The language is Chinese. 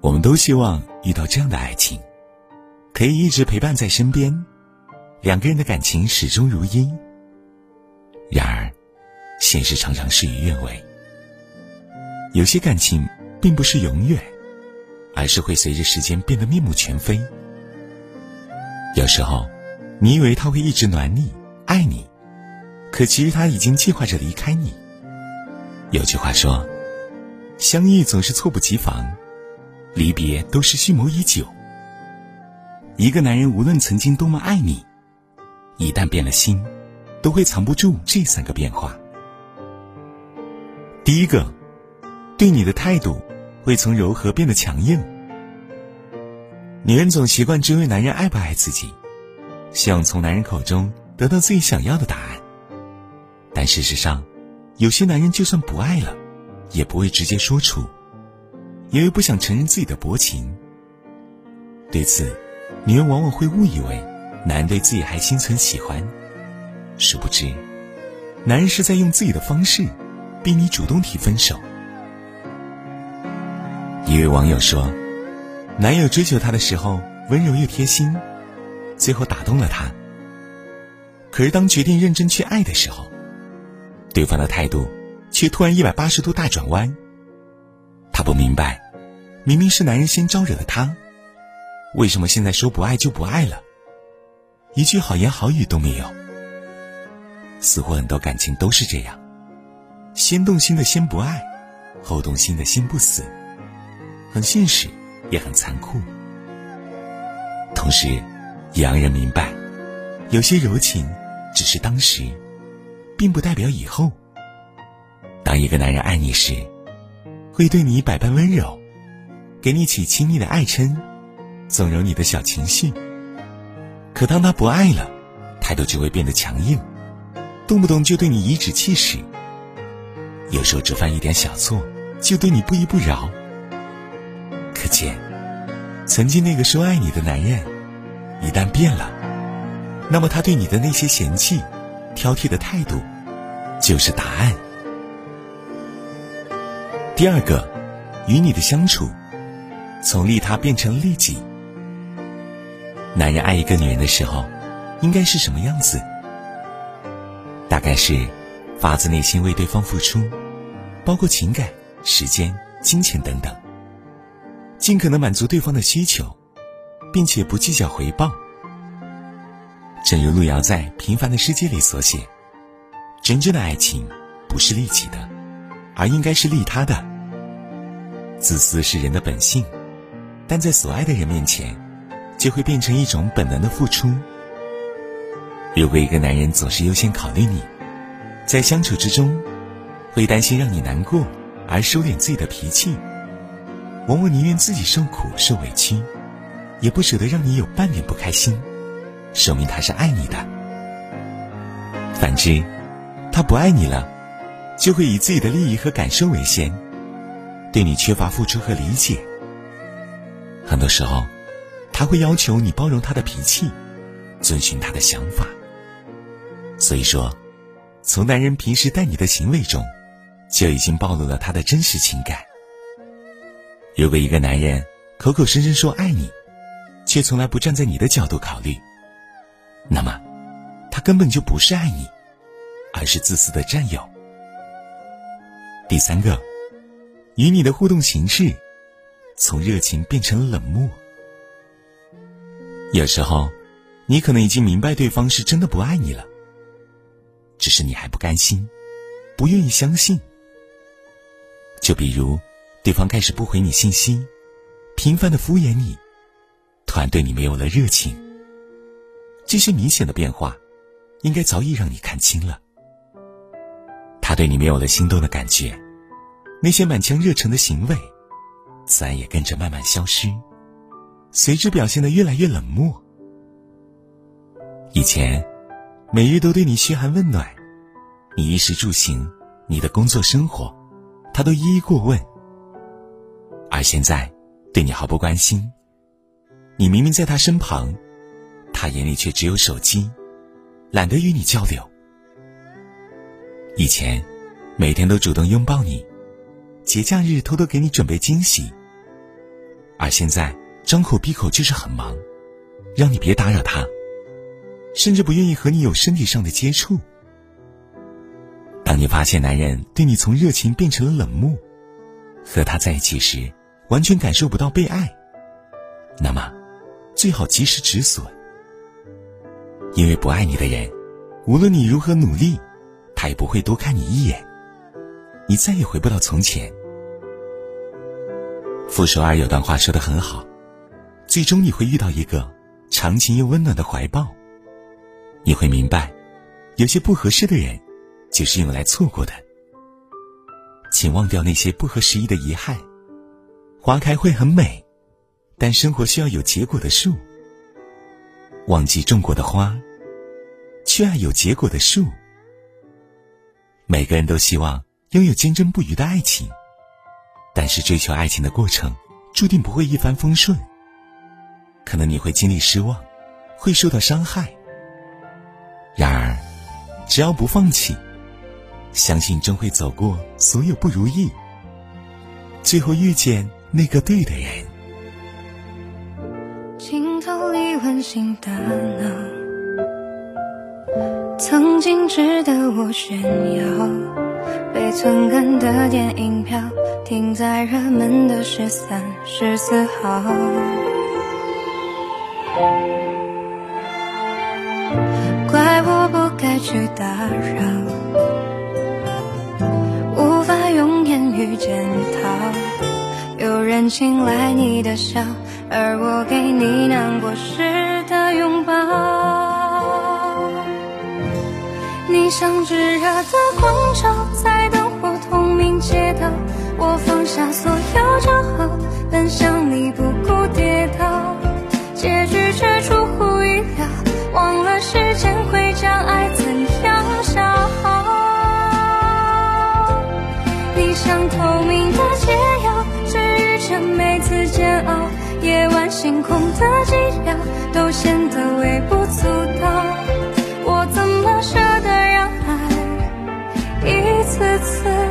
我们都希望遇到这样的爱情，可以一直陪伴在身边，两个人的感情始终如一。然而，现实常常事与愿违。有些感情并不是永远，而是会随着时间变得面目全非。有时候，你以为他会一直暖你、爱你，可其实他已经计划着离开你。有句话说：“相遇总是猝不及防，离别都是蓄谋已久。”一个男人无论曾经多么爱你，一旦变了心，都会藏不住这三个变化。第一个，对你的态度会从柔和变得强硬。女人总习惯追问男人爱不爱自己，希望从男人口中得到自己想要的答案。但事实上，有些男人就算不爱了，也不会直接说出，因为不想承认自己的薄情。对此，女人往往会误以为男人对自己还心存喜欢，殊不知，男人是在用自己的方式逼你主动提分手。一位网友说。男友追求她的时候温柔又贴心，最后打动了她。可是当决定认真去爱的时候，对方的态度却突然一百八十度大转弯。我明白，明明是男人先招惹的她，为什么现在说不爱就不爱了？一句好言好语都没有。似乎很多感情都是这样，先动心的先不爱，后动心的心不死，很现实。也很残酷，同时也让人明白，有些柔情只是当时，并不代表以后。当一个男人爱你时，会对你百般温柔，给你起亲昵的爱称，纵容你的小情绪。可当他不爱了，态度就会变得强硬，动不动就对你颐指气使，有时候只犯一点小错就对你不依不饶。可见，曾经那个说爱你的男人，一旦变了，那么他对你的那些嫌弃、挑剔的态度，就是答案。第二个，与你的相处，从利他变成利己。男人爱一个女人的时候，应该是什么样子？大概是发自内心为对方付出，包括情感、时间、金钱等等。尽可能满足对方的需求，并且不计较回报。正如路遥在《平凡的世界》里所写：“真正的爱情不是利己的，而应该是利他的。自私是人的本性，但在所爱的人面前，就会变成一种本能的付出。如果一个男人总是优先考虑你，在相处之中，会担心让你难过而收敛自己的脾气。”往往宁愿自己受苦受委屈，也不舍得让你有半点不开心，说明他是爱你的。反之，他不爱你了，就会以自己的利益和感受为先，对你缺乏付出和理解。很多时候，他会要求你包容他的脾气，遵循他的想法。所以说，从男人平时待你的行为中，就已经暴露了他的真实情感。如果一个男人口口声声说爱你，却从来不站在你的角度考虑，那么他根本就不是爱你，而是自私的占有。第三个，与你的互动形式从热情变成冷漠。有时候，你可能已经明白对方是真的不爱你了，只是你还不甘心，不愿意相信。就比如。对方开始不回你信息，频繁的敷衍你，突然对你没有了热情。这些明显的变化，应该早已让你看清了。他对你没有了心动的感觉，那些满腔热忱的行为，自然也跟着慢慢消失，随之表现的越来越冷漠。以前，每日都对你嘘寒问暖，你衣食住行，你的工作生活，他都一一过问。而现在，对你毫不关心。你明明在他身旁，他眼里却只有手机，懒得与你交流。以前，每天都主动拥抱你，节假日偷偷给你准备惊喜。而现在张口闭口就是很忙，让你别打扰他，甚至不愿意和你有身体上的接触。当你发现男人对你从热情变成了冷漠，和他在一起时完全感受不到被爱，那么最好及时止损，因为不爱你的人，无论你如何努力，他也不会多看你一眼，你再也回不到从前。傅首尔有段话说的很好，最终你会遇到一个长情又温暖的怀抱，你会明白，有些不合适的人。就是用来错过的，请忘掉那些不合时宜的遗憾。花开会很美，但生活需要有结果的树。忘记种过的花，去爱有结果的树。每个人都希望拥有坚贞不渝的爱情，但是追求爱情的过程注定不会一帆风顺。可能你会经历失望，会受到伤害。然而，只要不放弃。相信终会走过所有不如意，最后遇见那个对的人。镜头里温馨的闹，曾经值得我炫耀，被存根的电影票停在热门的十三、十四号。怪我不该去打扰。无法用言语检讨，有人青睐你的笑，而我给你难过时的拥抱。你像炙热的光照，在灯火通明街道，我放下所有骄傲，奔向你不顾跌倒，结局却出乎意料，忘了时间会将爱怎样消耗。你像透明的解药，治愈着每次煎熬。夜晚星空的寂寥，都显得微不足道。次。